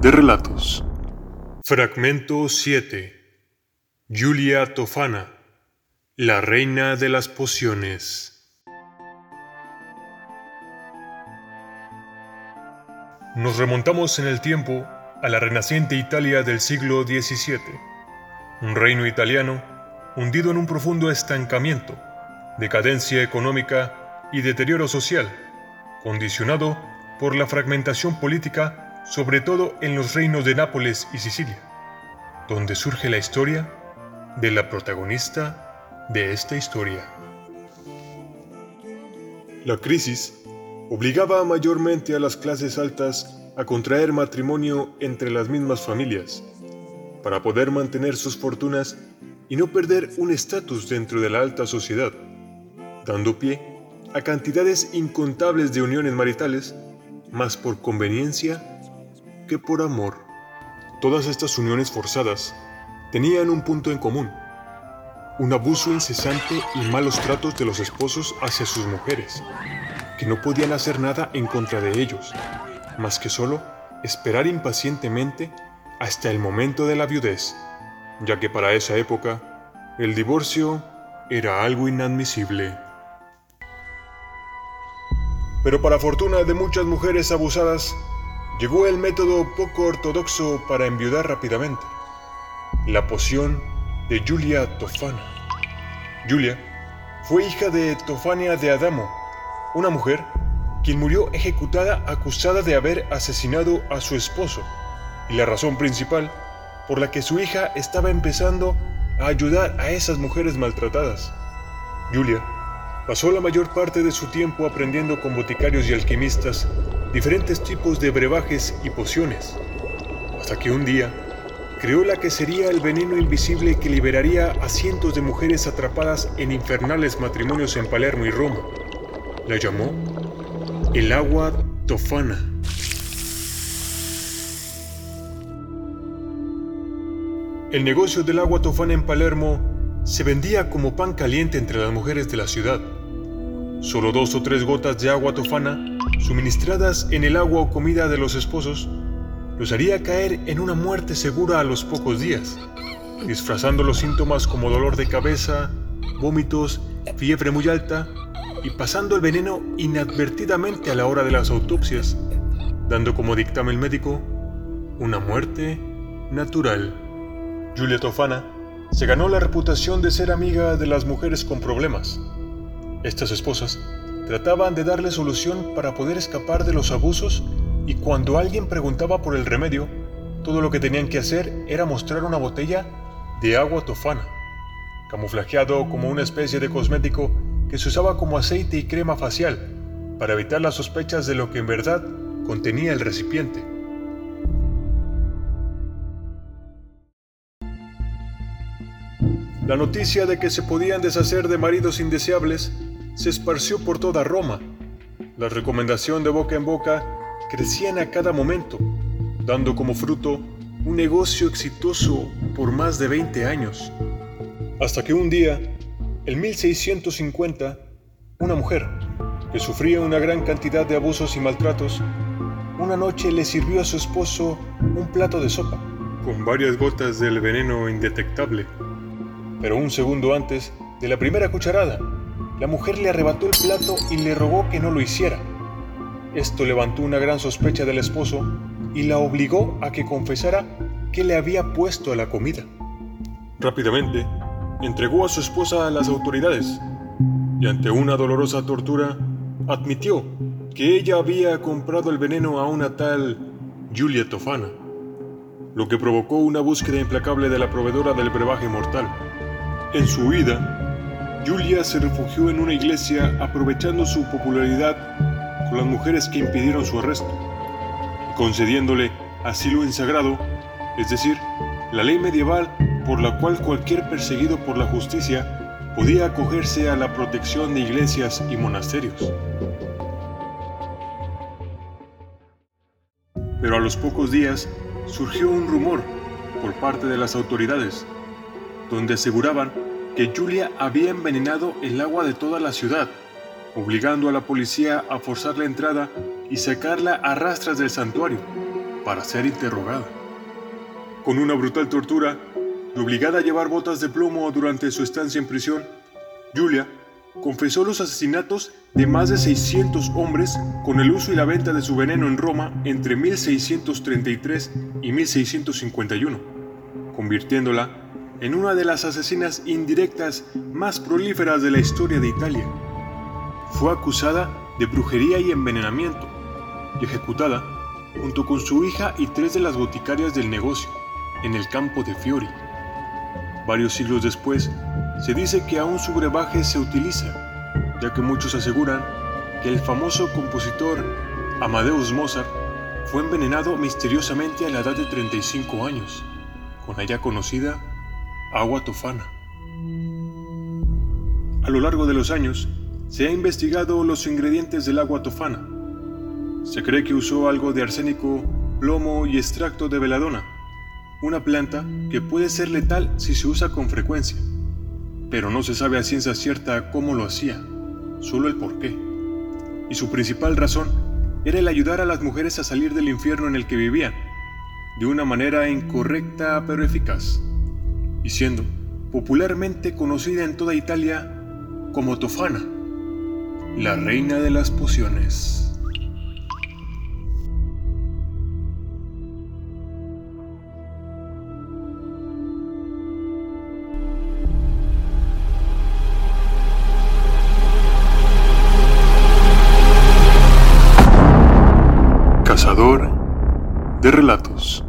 de relatos. Fragmento 7. Julia Tofana, la reina de las pociones. Nos remontamos en el tiempo a la renaciente Italia del siglo XVII, un reino italiano hundido en un profundo estancamiento, decadencia económica y deterioro social, condicionado por la fragmentación política, sobre todo en los reinos de Nápoles y Sicilia, donde surge la historia de la protagonista de esta historia. La crisis obligaba mayormente a las clases altas a contraer matrimonio entre las mismas familias, para poder mantener sus fortunas y no perder un estatus dentro de la alta sociedad, dando pie a cantidades incontables de uniones maritales más por conveniencia que por amor. Todas estas uniones forzadas tenían un punto en común, un abuso incesante y malos tratos de los esposos hacia sus mujeres, que no podían hacer nada en contra de ellos, más que solo esperar impacientemente hasta el momento de la viudez, ya que para esa época el divorcio era algo inadmisible. Pero para fortuna de muchas mujeres abusadas, llegó el método poco ortodoxo para enviudar rápidamente, la poción de Julia Tofana. Julia fue hija de Tofania de Adamo, una mujer quien murió ejecutada acusada de haber asesinado a su esposo, y la razón principal por la que su hija estaba empezando a ayudar a esas mujeres maltratadas. Julia Pasó la mayor parte de su tiempo aprendiendo con boticarios y alquimistas diferentes tipos de brebajes y pociones, hasta que un día creó la que sería el veneno invisible que liberaría a cientos de mujeres atrapadas en infernales matrimonios en Palermo y Roma. La llamó el agua tofana. El negocio del agua tofana en Palermo se vendía como pan caliente entre las mujeres de la ciudad. Solo dos o tres gotas de agua tofana, suministradas en el agua o comida de los esposos, los haría caer en una muerte segura a los pocos días, disfrazando los síntomas como dolor de cabeza, vómitos, fiebre muy alta y pasando el veneno inadvertidamente a la hora de las autopsias, dando como dictamen médico una muerte natural. Julia Tofana se ganó la reputación de ser amiga de las mujeres con problemas. Estas esposas trataban de darle solución para poder escapar de los abusos y cuando alguien preguntaba por el remedio, todo lo que tenían que hacer era mostrar una botella de agua tofana, camuflajeado como una especie de cosmético que se usaba como aceite y crema facial para evitar las sospechas de lo que en verdad contenía el recipiente. La noticia de que se podían deshacer de maridos indeseables se esparció por toda Roma. La recomendación de boca en boca crecían a cada momento, dando como fruto un negocio exitoso por más de 20 años. Hasta que un día, en 1650, una mujer, que sufría una gran cantidad de abusos y maltratos, una noche le sirvió a su esposo un plato de sopa, con varias gotas del veneno indetectable. Pero un segundo antes de la primera cucharada, la mujer le arrebató el plato y le rogó que no lo hiciera. Esto levantó una gran sospecha del esposo y la obligó a que confesara que le había puesto la comida. Rápidamente, entregó a su esposa a las autoridades y ante una dolorosa tortura admitió que ella había comprado el veneno a una tal Julia Tofana, lo que provocó una búsqueda implacable de la proveedora del brebaje mortal. En su huida, Julia se refugió en una iglesia aprovechando su popularidad con las mujeres que impidieron su arresto, concediéndole asilo en sagrado, es decir, la ley medieval por la cual cualquier perseguido por la justicia podía acogerse a la protección de iglesias y monasterios. Pero a los pocos días surgió un rumor por parte de las autoridades donde aseguraban que Julia había envenenado el agua de toda la ciudad, obligando a la policía a forzar la entrada y sacarla a rastras del santuario, para ser interrogada. Con una brutal tortura y obligada a llevar botas de plomo durante su estancia en prisión, Julia confesó los asesinatos de más de 600 hombres con el uso y la venta de su veneno en Roma entre 1633 y 1651, convirtiéndola en una de las asesinas indirectas más prolíferas de la historia de Italia. Fue acusada de brujería y envenenamiento y ejecutada junto con su hija y tres de las boticarias del negocio en el campo de Fiori. Varios siglos después, se dice que aún su brebaje se utiliza, ya que muchos aseguran que el famoso compositor Amadeus Mozart fue envenenado misteriosamente a la edad de 35 años, con la ya conocida agua tofana. A lo largo de los años, se ha investigado los ingredientes del agua tofana. Se cree que usó algo de arsénico, plomo y extracto de veladona, una planta que puede ser letal si se usa con frecuencia, pero no se sabe a ciencia cierta cómo lo hacía, solo el por qué. Y su principal razón era el ayudar a las mujeres a salir del infierno en el que vivían, de una manera incorrecta pero eficaz, y siendo popularmente conocida en toda Italia como Tofana, la reina de las pociones. Cazador de relatos.